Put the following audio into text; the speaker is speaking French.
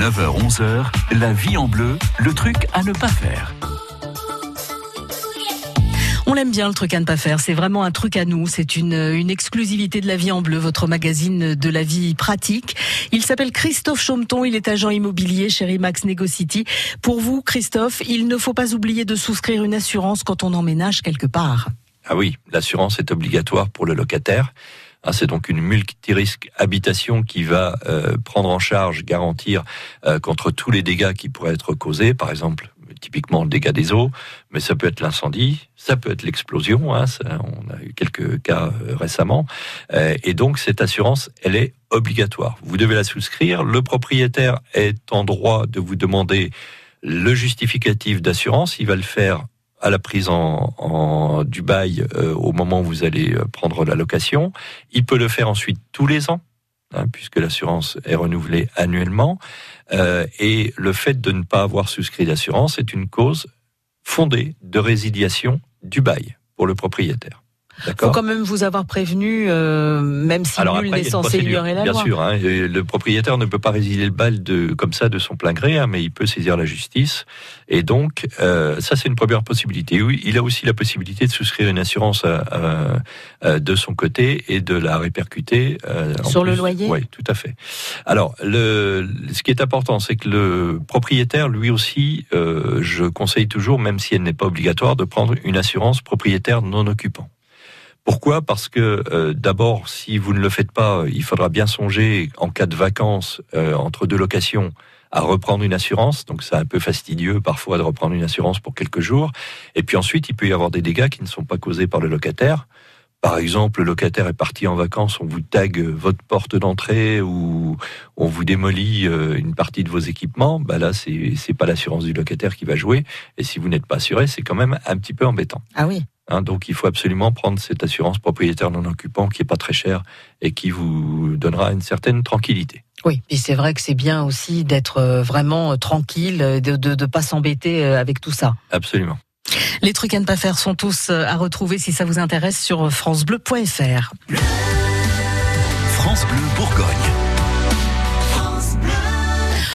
9h-11h, la vie en bleu, le truc à ne pas faire. On l'aime bien le truc à ne pas faire. C'est vraiment un truc à nous. C'est une, une exclusivité de la vie en bleu, votre magazine de la vie pratique. Il s'appelle Christophe Chaumeton. Il est agent immobilier chez Remax Negocity. Pour vous, Christophe, il ne faut pas oublier de souscrire une assurance quand on emménage quelque part. Ah oui, l'assurance est obligatoire pour le locataire. Ah, c'est donc une multirisque habitation qui va euh, prendre en charge, garantir euh, contre tous les dégâts qui pourraient être causés, par exemple typiquement le dégât des eaux, mais ça peut être l'incendie, ça peut être l'explosion. Hein, on a eu quelques cas euh, récemment, et donc cette assurance, elle est obligatoire. Vous devez la souscrire. Le propriétaire est en droit de vous demander le justificatif d'assurance. Il va le faire à la prise en, en du bail euh, au moment où vous allez euh, prendre la location. Il peut le faire ensuite tous les ans, hein, puisque l'assurance est renouvelée annuellement. Euh, et le fait de ne pas avoir souscrit d'assurance est une cause fondée de résiliation du bail pour le propriétaire. Il faut quand même vous avoir prévenu, euh, même si Alors nul n'est censé ignorer la bien loi. Bien sûr, hein, le propriétaire ne peut pas résilier le bail de, comme ça de son plein gré, hein, mais il peut saisir la justice. Et donc, euh, ça c'est une première possibilité. Oui, il a aussi la possibilité de souscrire une assurance à, de son côté et de la répercuter euh, sur le loyer? Oui, tout à fait. Alors, le, ce qui est important, c'est que le propriétaire, lui aussi, euh, je conseille toujours, même si elle n'est pas obligatoire, de prendre une assurance propriétaire non occupant. Pourquoi? Parce que euh, d'abord, si vous ne le faites pas, il faudra bien songer en cas de vacances euh, entre deux locations à reprendre une assurance. Donc c'est un peu fastidieux parfois de reprendre une assurance pour quelques jours. Et puis ensuite, il peut y avoir des dégâts qui ne sont pas causés par le locataire. Par exemple, le locataire est parti en vacances, on vous tag votre porte d'entrée ou on vous démolit euh, une partie de vos équipements. Bah là, c'est pas l'assurance du locataire qui va jouer. Et si vous n'êtes pas assuré, c'est quand même un petit peu embêtant. Ah oui. Hein, donc il faut absolument prendre cette assurance propriétaire non occupant qui est pas très chère et qui vous donnera une certaine tranquillité. Oui, et c'est vrai que c'est bien aussi d'être euh, vraiment tranquille, de ne de, pas s'embêter euh, avec tout ça. Absolument. Les trucs à ne pas faire sont tous euh, à retrouver si ça vous intéresse sur francebleu.fr. France Bleu Bourgogne.